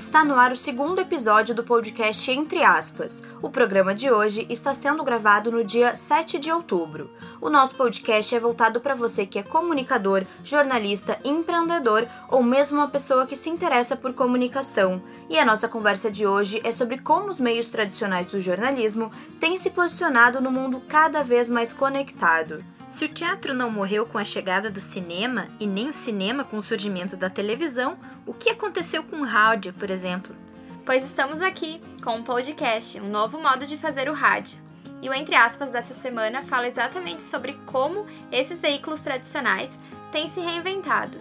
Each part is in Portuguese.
Está no ar o segundo episódio do podcast Entre Aspas. O programa de hoje está sendo gravado no dia 7 de outubro. O nosso podcast é voltado para você que é comunicador, jornalista, empreendedor ou mesmo uma pessoa que se interessa por comunicação. E a nossa conversa de hoje é sobre como os meios tradicionais do jornalismo têm se posicionado no mundo cada vez mais conectado. Se o teatro não morreu com a chegada do cinema e nem o cinema com o surgimento da televisão, o que aconteceu com o rádio, por exemplo? Pois estamos aqui com um podcast, um novo modo de fazer o rádio. E o Entre aspas dessa semana fala exatamente sobre como esses veículos tradicionais têm se reinventado.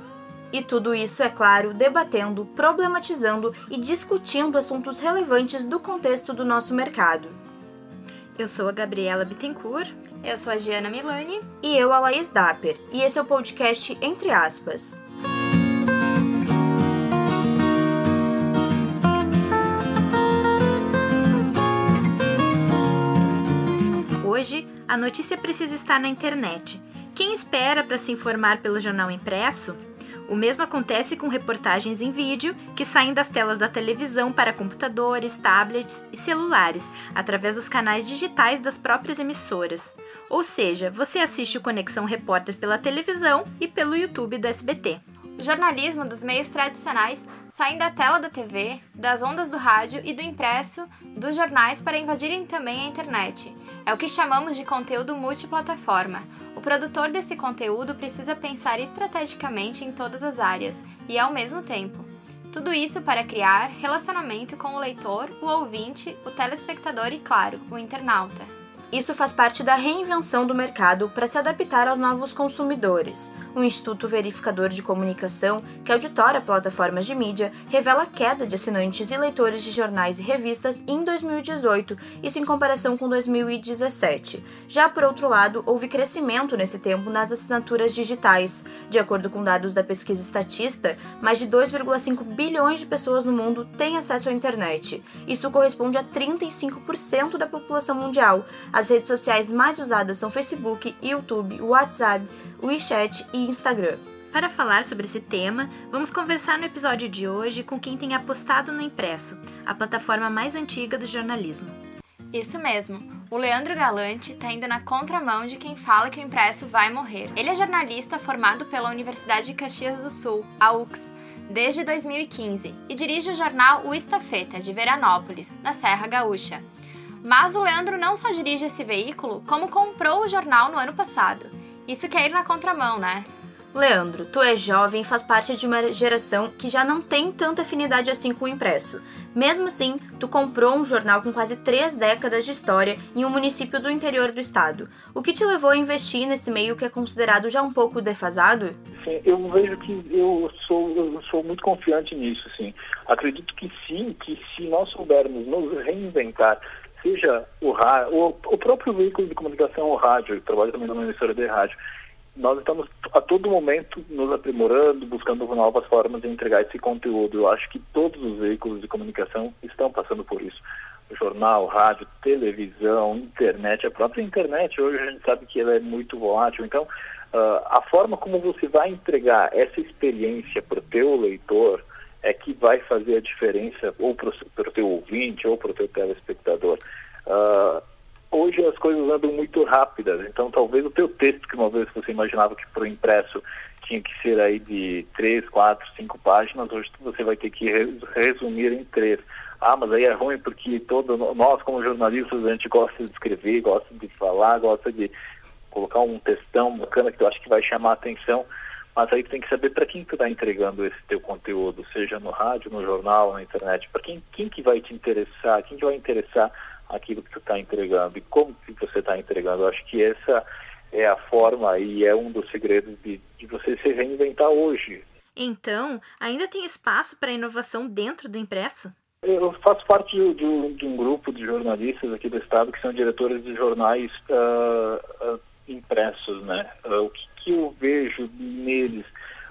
E tudo isso, é claro, debatendo, problematizando e discutindo assuntos relevantes do contexto do nosso mercado. Eu sou a Gabriela Bittencourt. Eu sou a Giana Milani. E eu, a Laís Dapper. E esse é o podcast Entre Aspas. Hoje, a notícia precisa estar na internet. Quem espera para se informar pelo jornal impresso o mesmo acontece com reportagens em vídeo que saem das telas da televisão para computadores, tablets e celulares, através dos canais digitais das próprias emissoras. Ou seja, você assiste o Conexão Repórter pela televisão e pelo YouTube do SBT. O jornalismo dos meios tradicionais saem da tela da TV, das ondas do rádio e do impresso dos jornais para invadirem também a internet. É o que chamamos de conteúdo multiplataforma. O produtor desse conteúdo precisa pensar estrategicamente em todas as áreas e ao mesmo tempo. Tudo isso para criar relacionamento com o leitor, o ouvinte, o telespectador e, claro, o internauta. Isso faz parte da reinvenção do mercado para se adaptar aos novos consumidores. O Instituto Verificador de Comunicação, que auditora plataformas de mídia, revela queda de assinantes e leitores de jornais e revistas em 2018, isso em comparação com 2017. Já por outro lado, houve crescimento nesse tempo nas assinaturas digitais. De acordo com dados da pesquisa estatista, mais de 2,5 bilhões de pessoas no mundo têm acesso à internet. Isso corresponde a 35% da população mundial as redes sociais mais usadas são Facebook, YouTube, WhatsApp, WeChat e Instagram. Para falar sobre esse tema, vamos conversar no episódio de hoje com quem tem apostado no Impresso, a plataforma mais antiga do jornalismo. Isso mesmo, o Leandro Galante está indo na contramão de quem fala que o impresso vai morrer. Ele é jornalista formado pela Universidade de Caxias do Sul, a UX, desde 2015 e dirige o jornal O Estafeta, de Veranópolis, na Serra Gaúcha. Mas o Leandro não só dirige esse veículo, como comprou o jornal no ano passado. Isso quer ir na contramão, né? Leandro, tu é jovem e faz parte de uma geração que já não tem tanta afinidade assim com o impresso. Mesmo assim, tu comprou um jornal com quase três décadas de história em um município do interior do estado. O que te levou a investir nesse meio que é considerado já um pouco defasado? Sim, eu vejo que eu sou, eu sou muito confiante nisso, sim. Acredito que sim, que se nós soubermos nos reinventar seja o, rádio, o, próprio veículo de comunicação, o rádio, eu trabalho também numa emissora de rádio, nós estamos a todo momento nos aprimorando, buscando novas formas de entregar esse conteúdo. Eu acho que todos os veículos de comunicação estão passando por isso. Jornal, rádio, televisão, internet, a própria internet, hoje a gente sabe que ela é muito volátil. Então, uh, a forma como você vai entregar essa experiência para o teu leitor, é que vai fazer a diferença ou para o teu ouvinte ou para o teu telespectador. Uh, hoje as coisas andam muito rápidas, então talvez o teu texto que uma vez você imaginava que para o impresso tinha que ser aí de três, quatro, cinco páginas, hoje você vai ter que resumir em três. Ah, mas aí é ruim porque todo, nós como jornalistas a gente gosta de escrever, gosta de falar, gosta de colocar um textão bacana que eu acho que vai chamar a atenção. Mas aí tu tem que saber para quem tu está entregando esse teu conteúdo, seja no rádio, no jornal, na internet, para quem, quem que vai te interessar, quem que vai interessar aquilo que tu está entregando e como que você está entregando. Eu acho que essa é a forma e é um dos segredos de, de você se reinventar hoje. Então, ainda tem espaço para inovação dentro do impresso? Eu faço parte de, de, de, um grupo de jornalistas aqui do estado que são diretores de jornais uh, uh, impressos, né? O que que eu vejo neles?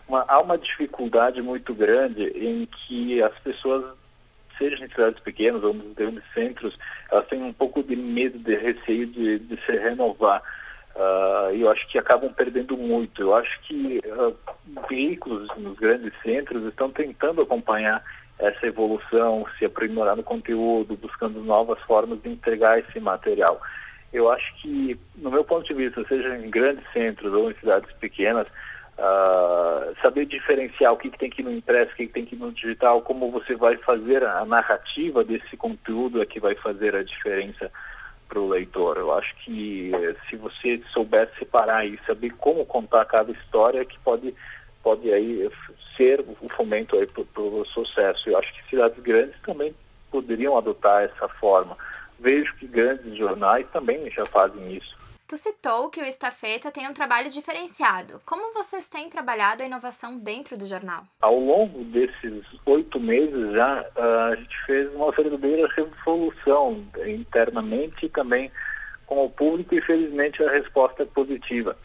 Uma, há uma dificuldade muito grande em que as pessoas, sejam em cidades pequenas ou nos grandes centros, elas têm um pouco de medo, de receio de, de se renovar. Uh, eu acho que acabam perdendo muito. Eu acho que uh, veículos nos grandes centros estão tentando acompanhar essa evolução, se aprimorar no conteúdo, buscando novas formas de entregar esse material. Eu acho que, no meu ponto de vista, seja em grandes centros ou em cidades pequenas, uh, saber diferenciar o que, que tem que ir no impresso, o que, que tem que ir no digital, como você vai fazer a narrativa desse conteúdo é que vai fazer a diferença para o leitor. Eu acho que eh, se você souber separar e saber como contar cada história, que pode, pode aí ser o fomento para o sucesso. Eu acho que cidades grandes também poderiam adotar essa forma. Vejo que grandes jornais também já fazem isso. Tu citou que o Estafeta tem um trabalho diferenciado. Como vocês têm trabalhado a inovação dentro do jornal? Ao longo desses oito meses já, a gente fez uma verdadeira revolução internamente e também com o público e felizmente a resposta é positiva.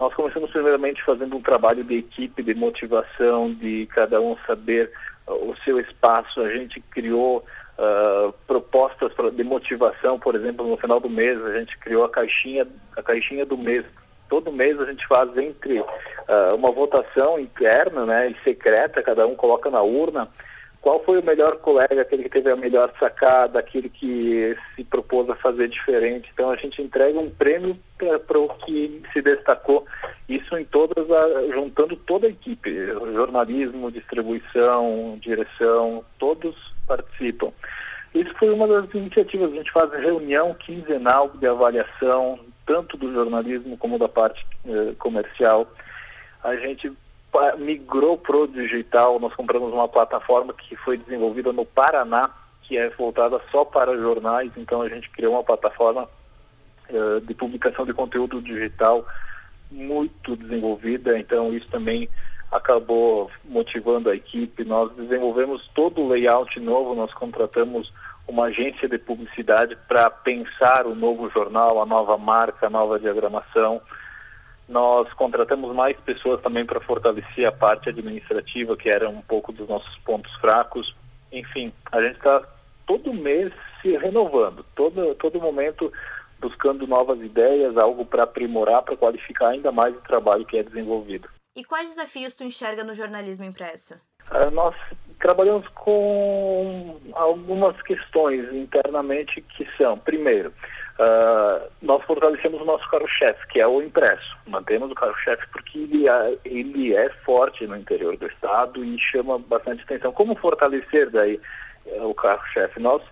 Nós começamos primeiramente fazendo um trabalho de equipe, de motivação, de cada um saber uh, o seu espaço. A gente criou uh, propostas de motivação, por exemplo, no final do mês a gente criou a caixinha, a caixinha do mês. Todo mês a gente faz entre uh, uma votação interna né, e secreta, cada um coloca na urna qual foi o melhor colega, aquele que teve a melhor sacada, aquele que se propôs a fazer diferente. Então a gente entrega um prêmio para o que se destacou, isso em todas, a, juntando toda a equipe, jornalismo, distribuição, direção, todos participam. Isso foi uma das iniciativas, a gente faz reunião quinzenal de avaliação, tanto do jornalismo como da parte eh, comercial. A gente migrou para o digital, nós compramos uma plataforma que foi desenvolvida no Paraná, que é voltada só para jornais, então a gente criou uma plataforma uh, de publicação de conteúdo digital muito desenvolvida, então isso também acabou motivando a equipe. Nós desenvolvemos todo o layout novo, nós contratamos uma agência de publicidade para pensar o novo jornal, a nova marca, a nova diagramação. Nós contratamos mais pessoas também para fortalecer a parte administrativa, que era um pouco dos nossos pontos fracos. Enfim, a gente está todo mês se renovando, todo, todo momento buscando novas ideias, algo para aprimorar, para qualificar ainda mais o trabalho que é desenvolvido. E quais desafios tu enxerga no jornalismo impresso? Uh, nós trabalhamos com algumas questões internamente que são, primeiro, Uh, nós fortalecemos o nosso carro-chefe, que é o impresso. Mantemos o carro-chefe porque ele é, ele é, forte no interior do estado e chama bastante atenção. Como fortalecer daí uh, o carro-chefe? Nós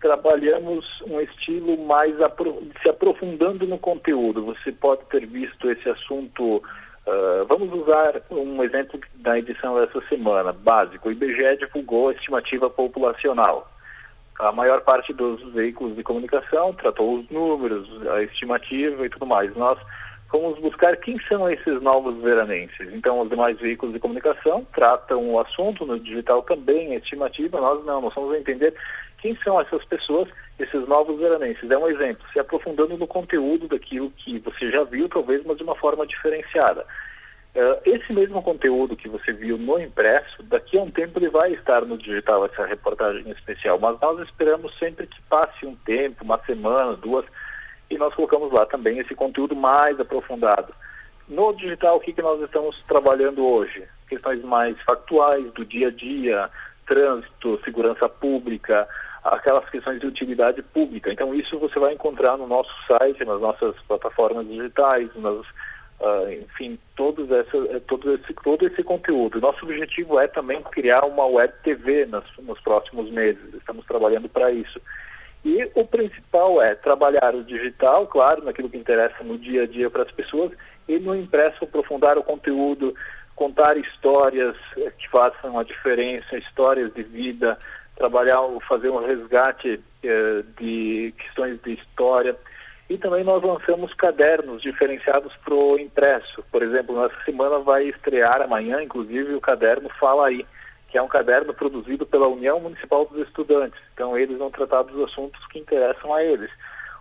trabalhamos um estilo mais apro se aprofundando no conteúdo. Você pode ter visto esse assunto. Uh, vamos usar um exemplo da edição dessa semana, básico. O IBGE divulgou a estimativa populacional a maior parte dos veículos de comunicação tratou os números, a estimativa e tudo mais. Nós fomos buscar quem são esses novos veranenses. Então, os demais veículos de comunicação tratam o assunto, no digital também, a estimativa, nós não, nós vamos entender quem são essas pessoas, esses novos veranenses. É um exemplo, se aprofundando no conteúdo daquilo que você já viu, talvez, mas de uma forma diferenciada. Uh, esse mesmo conteúdo que você viu no impresso, daqui a um tempo ele vai estar no digital, essa reportagem especial, mas nós esperamos sempre que passe um tempo, uma semana, duas, e nós colocamos lá também esse conteúdo mais aprofundado. No digital, o que, que nós estamos trabalhando hoje? Questões mais factuais, do dia a dia, trânsito, segurança pública, aquelas questões de utilidade pública. Então, isso você vai encontrar no nosso site, nas nossas plataformas digitais, nas Uh, enfim, todos essa, eh, todo, esse, todo esse conteúdo. Nosso objetivo é também criar uma web TV nas, nos próximos meses, estamos trabalhando para isso. E o principal é trabalhar o digital, claro, naquilo que interessa no dia a dia para as pessoas, e no impresso aprofundar o conteúdo, contar histórias eh, que façam a diferença, histórias de vida, trabalhar, fazer um resgate eh, de questões de história e também nós lançamos cadernos diferenciados para o impresso. Por exemplo, nessa semana vai estrear amanhã, inclusive, o caderno Fala Aí, que é um caderno produzido pela União Municipal dos Estudantes. Então, eles vão tratar dos assuntos que interessam a eles.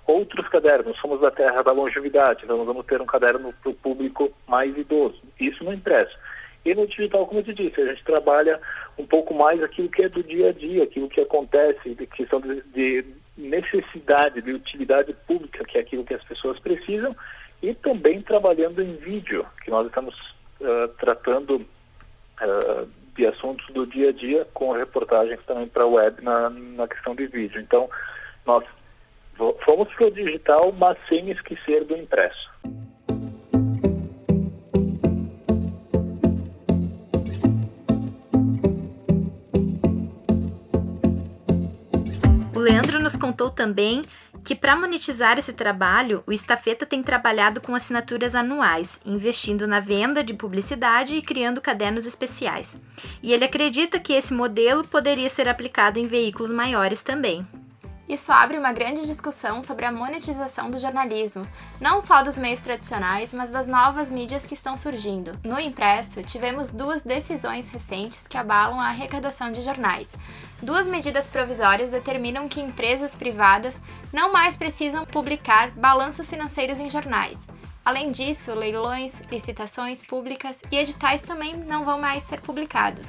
Outros cadernos, somos da terra da longevidade, então nós vamos ter um caderno para o público mais idoso. Isso no impresso. E no digital, como eu te disse, a gente trabalha um pouco mais aquilo que é do dia a dia, aquilo que acontece, de questão de, de necessidade, de utilidade pública, que é aquilo que as pessoas precisam, e também trabalhando em vídeo, que nós estamos uh, tratando uh, de assuntos do dia a dia, com reportagens também para a web na, na questão de vídeo. Então, nós fomos para o digital, mas sem esquecer do impresso. O Leandro nos contou também que para monetizar esse trabalho, o Estafeta tem trabalhado com assinaturas anuais, investindo na venda de publicidade e criando cadernos especiais. E ele acredita que esse modelo poderia ser aplicado em veículos maiores também. Isso abre uma grande discussão sobre a monetização do jornalismo, não só dos meios tradicionais, mas das novas mídias que estão surgindo. No impresso, tivemos duas decisões recentes que abalam a arrecadação de jornais. Duas medidas provisórias determinam que empresas privadas não mais precisam publicar balanços financeiros em jornais. Além disso, leilões, licitações públicas e editais também não vão mais ser publicados.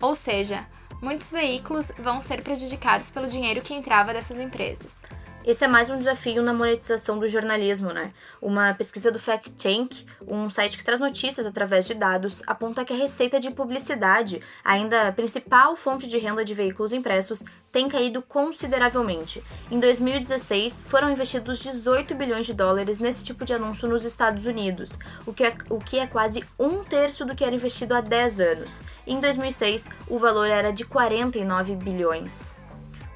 Ou seja, muitos veículos vão ser prejudicados pelo dinheiro que entrava dessas empresas. Esse é mais um desafio na monetização do jornalismo, né? Uma pesquisa do Fact Tank, um site que traz notícias através de dados, aponta que a receita de publicidade, ainda a principal fonte de renda de veículos impressos, tem caído consideravelmente. Em 2016, foram investidos 18 bilhões de dólares nesse tipo de anúncio nos Estados Unidos, o que é, o que é quase um terço do que era investido há 10 anos. Em 2006, o valor era de 49 bilhões.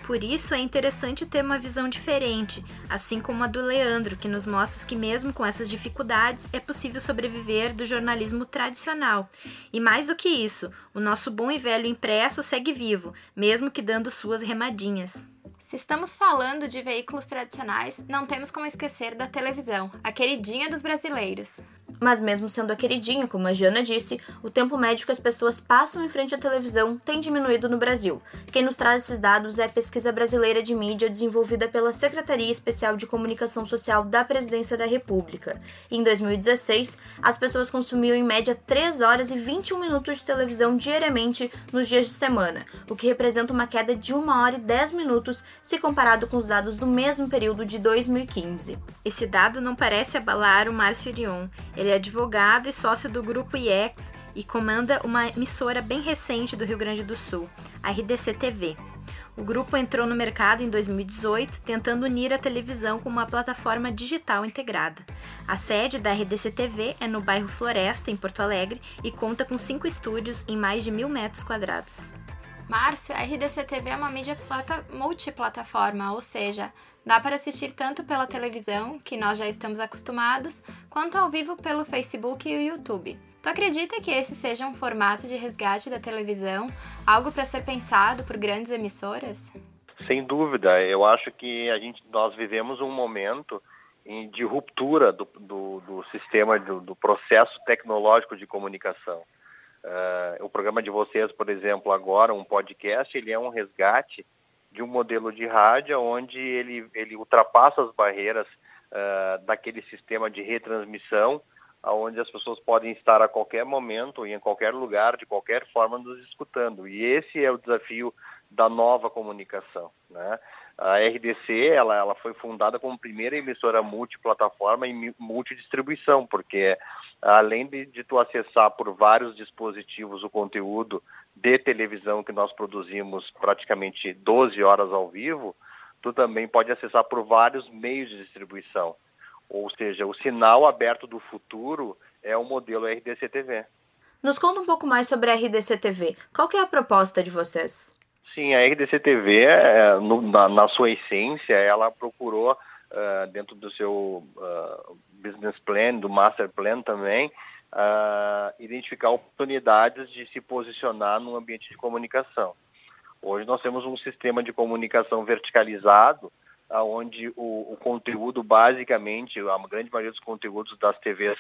Por isso é interessante ter uma visão diferente, assim como a do Leandro, que nos mostra que, mesmo com essas dificuldades, é possível sobreviver do jornalismo tradicional. E mais do que isso, o nosso bom e velho impresso segue vivo, mesmo que dando suas remadinhas. Se estamos falando de veículos tradicionais, não temos como esquecer da televisão, a queridinha dos brasileiros. Mas mesmo sendo a queridinha, como a Jana disse, o tempo médio que as pessoas passam em frente à televisão tem diminuído no Brasil. Quem nos traz esses dados é a Pesquisa Brasileira de Mídia desenvolvida pela Secretaria Especial de Comunicação Social da Presidência da República. Em 2016, as pessoas consumiam em média 3 horas e 21 minutos de televisão diariamente nos dias de semana, o que representa uma queda de 1 hora e 10 minutos se comparado com os dados do mesmo período de 2015. Esse dado não parece abalar o Márcio Irion. Ele é advogado e sócio do Grupo IEX e comanda uma emissora bem recente do Rio Grande do Sul, a RDC TV. O grupo entrou no mercado em 2018, tentando unir a televisão com uma plataforma digital integrada. A sede da RDC TV é no bairro Floresta, em Porto Alegre, e conta com cinco estúdios em mais de mil metros quadrados. Márcio, a RDC TV é uma mídia plata multiplataforma, ou seja, dá para assistir tanto pela televisão, que nós já estamos acostumados, quanto ao vivo pelo Facebook e o YouTube. Tu acredita que esse seja um formato de resgate da televisão, algo para ser pensado por grandes emissoras? Sem dúvida, eu acho que a gente, nós vivemos um momento de ruptura do, do, do sistema, do, do processo tecnológico de comunicação. Uh, o programa de vocês, por exemplo, agora, um podcast, ele é um resgate de um modelo de rádio onde ele, ele ultrapassa as barreiras uh, daquele sistema de retransmissão, onde as pessoas podem estar a qualquer momento e em qualquer lugar, de qualquer forma, nos escutando. E esse é o desafio da nova comunicação. Né? A RDC ela, ela foi fundada como primeira emissora multiplataforma e multidistribuição, porque além de, de tu acessar por vários dispositivos o conteúdo de televisão que nós produzimos praticamente 12 horas ao vivo, tu também pode acessar por vários meios de distribuição. Ou seja, o sinal aberto do futuro é o modelo RDC TV. Nos conta um pouco mais sobre a RDC TV. Qual que é a proposta de vocês? Sim, a RDC TV, é, no, na, na, sua essência, ela procurou, uh, dentro do seu uh, business plan, do master plan também, uh, identificar oportunidades de se posicionar no ambiente de comunicação. Hoje nós temos um sistema de comunicação verticalizado, onde o, o, conteúdo, basicamente, a grande maioria dos conteúdos das TVs,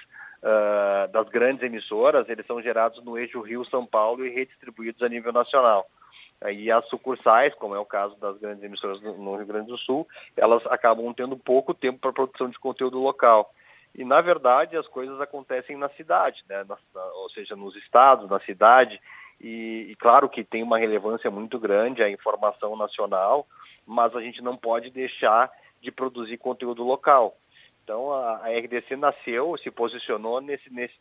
das grandes emissoras, eles são gerados no eixo Rio-São Paulo e redistribuídos a nível nacional. E as sucursais, como é o caso das grandes emissoras no Rio Grande do Sul, elas acabam tendo pouco tempo para produção de conteúdo local. E, na verdade, as coisas acontecem na cidade, né? Na, na, ou seja, nos estados, na cidade. E, e, claro que tem uma relevância muito grande a informação nacional, mas a gente não pode deixar de produzir conteúdo local. Então a, a RDC nasceu, se posicionou nesse, nesse,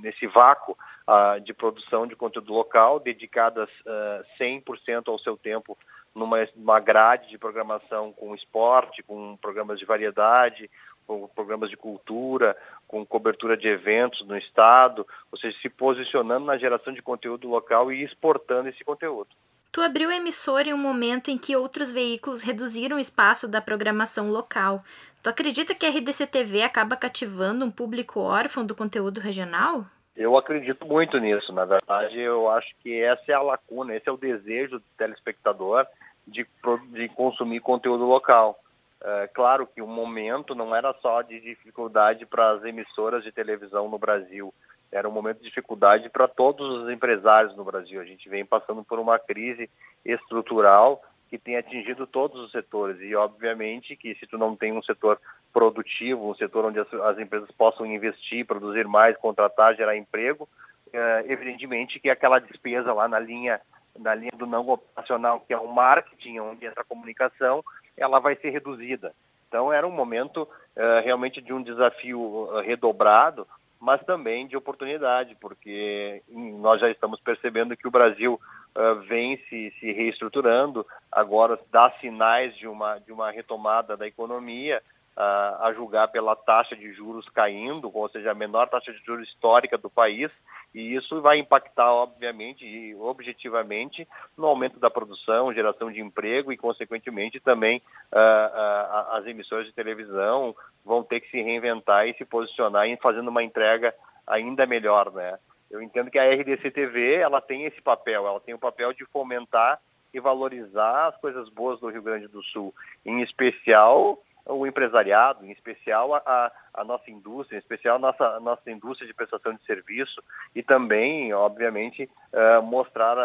nesse vácuo uh, de produção de conteúdo local, dedicadas uh, 100% ao seu tempo numa, numa grade de programação com esporte, com programas de variedade, com programas de cultura, com cobertura de eventos no estado, ou seja, se posicionando na geração de conteúdo local e exportando esse conteúdo. Tu abriu a emissora em um momento em que outros veículos reduziram o espaço da programação local. Tu acredita que a RDC TV acaba cativando um público órfão do conteúdo regional? Eu acredito muito nisso. Na verdade, eu acho que essa é a lacuna, esse é o desejo do telespectador de, de consumir conteúdo local. É, claro que o momento não era só de dificuldade para as emissoras de televisão no Brasil, era um momento de dificuldade para todos os empresários no Brasil. A gente vem passando por uma crise estrutural que tem atingido todos os setores e obviamente que se tu não tem um setor produtivo, um setor onde as, as empresas possam investir, produzir mais, contratar, gerar emprego, é, evidentemente que aquela despesa lá na linha na linha do não operacional, que é o marketing, onde entra a comunicação, ela vai ser reduzida. Então era um momento uh, realmente de um desafio uh, redobrado, mas também de oportunidade, porque nós já estamos percebendo que o Brasil uh, vem se, se reestruturando, agora dá sinais de uma, de uma retomada da economia, a julgar pela taxa de juros caindo, ou seja, a menor taxa de juros histórica do país, e isso vai impactar, obviamente e objetivamente, no aumento da produção, geração de emprego e, consequentemente, também uh, uh, as emissoras de televisão vão ter que se reinventar e se posicionar em fazendo uma entrega ainda melhor, né? Eu entendo que a RDC TV ela tem esse papel, ela tem o papel de fomentar e valorizar as coisas boas do Rio Grande do Sul, em especial o empresariado, em especial a, a, nossa indústria, em especial a nossa, a nossa indústria de prestação de serviço e também, obviamente, uh, mostrar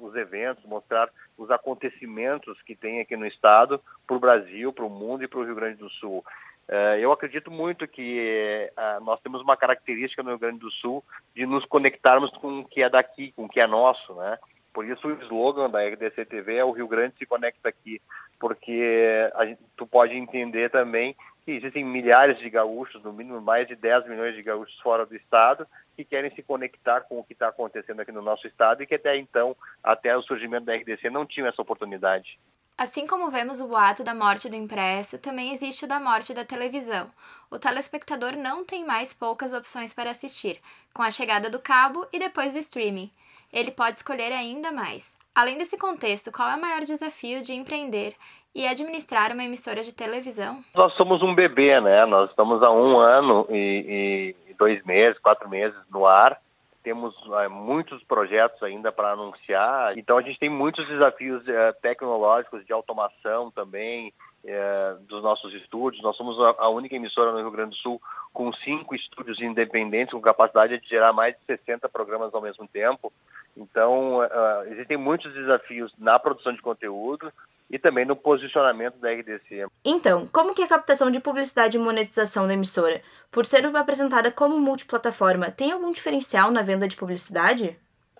os eventos, mostrar os acontecimentos que tem aqui no Estado para o Brasil, para o mundo e para o Rio Grande do Sul. Uh, eu acredito muito que uh, nós temos uma característica no Rio Grande do Sul de nos conectarmos com o que é daqui, com o que é nosso, né? Por isso o slogan da RDC TV é o Rio Grande se conecta aqui, porque a, tu pode entender também que existem milhares de gaúchos, no mínimo mais de 10 milhões de gaúchos fora do estado, que querem se conectar com o que está acontecendo aqui no nosso estado e que até então, até o surgimento da RDC, não tinham essa oportunidade. Assim como vemos o boato da morte do impresso, também existe o da morte da televisão. O telespectador não tem mais poucas opções para assistir, com a chegada do cabo e depois do streaming ele pode escolher ainda mais. Além desse contexto, qual é o maior desafio de empreender e administrar uma emissora de televisão? Nós somos um bebê, né? Nós estamos há um ano e, e dois meses, quatro meses no ar. Temos é, muitos projetos ainda para anunciar. Então a gente tem muitos desafios é, tecnológicos de automação também, é, dos nossos estúdios. Nós somos a, única emissora no Rio Grande do Sul com cinco estúdios independentes, com capacidade de gerar mais de 60 programas ao mesmo tempo. Então, uh, existem muitos desafios na produção de conteúdo e também no posicionamento da RDC. Então, como que a captação de publicidade e monetização da emissora, por ser apresentada como multiplataforma, tem algum diferencial na venda de publicidade?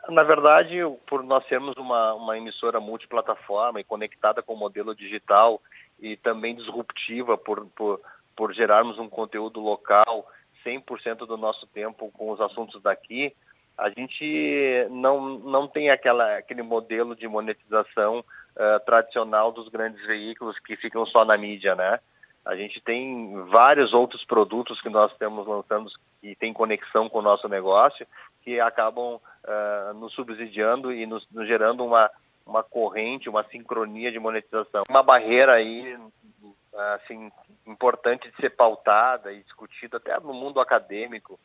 Na verdade, por nós sermos uma, uma emissora multiplataforma e conectada com o modelo digital e também disruptiva por, por, por gerarmos um conteúdo local 100% do nosso tempo com os assuntos daqui, a gente não, não tem aquela, aquele modelo de monetização uh, tradicional dos grandes veículos que ficam só na mídia, né? A gente tem vários outros produtos que nós estamos lançando que tem conexão com o nosso negócio, que acabam uh, nos subsidiando e nos, nos gerando uma, uma corrente, uma sincronia de monetização. Uma barreira aí, assim, importante de ser pautada e discutida até no mundo acadêmico,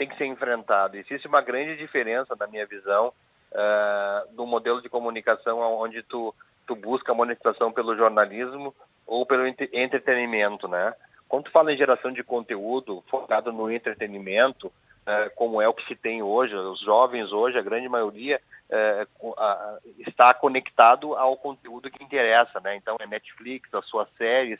tem que ser enfrentado. Existe uma grande diferença, na minha visão, uh, do modelo de comunicação onde tu, tu busca monetização pelo jornalismo ou pelo entretenimento, né? Quando tu fala em geração de conteúdo focado no entretenimento, uh, como é o que se tem hoje, os jovens hoje, a grande maioria, uh, está conectado ao conteúdo que interessa, né? Então é Netflix, as suas séries,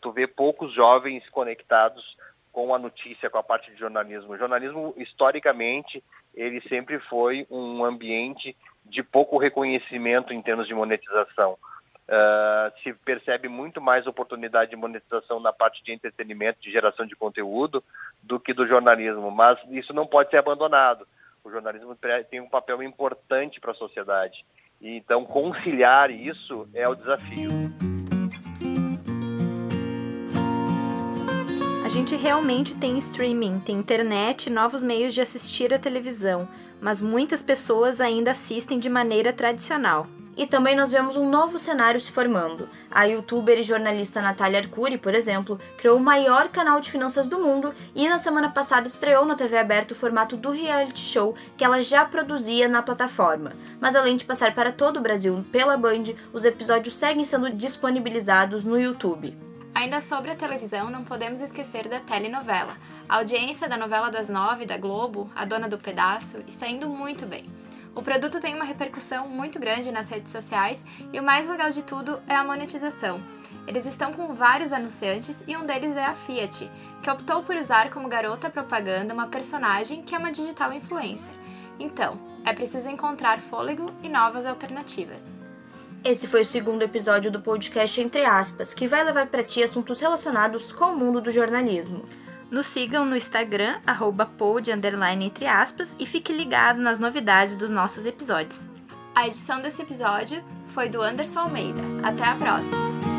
tu vê poucos jovens conectados com a notícia, com a parte de jornalismo. O jornalismo, historicamente, ele sempre foi um ambiente de pouco reconhecimento em termos de monetização. Uh, se percebe muito mais oportunidade de monetização na parte de entretenimento, de geração de conteúdo, do que do jornalismo. Mas isso não pode ser abandonado. O jornalismo tem um papel importante para a sociedade. Então, conciliar isso é o desafio. Gente realmente tem streaming, tem internet, novos meios de assistir a televisão, mas muitas pessoas ainda assistem de maneira tradicional. E também nós vemos um novo cenário se formando. A youtuber e jornalista Natália Arcuri, por exemplo, criou o maior canal de finanças do mundo e na semana passada estreou na TV aberta o formato do reality show que ela já produzia na plataforma. Mas além de passar para todo o Brasil pela Band, os episódios seguem sendo disponibilizados no YouTube. Ainda sobre a televisão, não podemos esquecer da telenovela. A audiência da novela das nove da Globo, A Dona do Pedaço, está indo muito bem. O produto tem uma repercussão muito grande nas redes sociais e o mais legal de tudo é a monetização. Eles estão com vários anunciantes e um deles é a Fiat, que optou por usar como garota propaganda uma personagem que é uma digital influencer. Então, é preciso encontrar fôlego e novas alternativas. Esse foi o segundo episódio do podcast Entre Aspas, que vai levar para ti assuntos relacionados com o mundo do jornalismo. Nos sigam no Instagram, arroba pod, entre aspas, e fique ligado nas novidades dos nossos episódios. A edição desse episódio foi do Anderson Almeida. Até a próxima!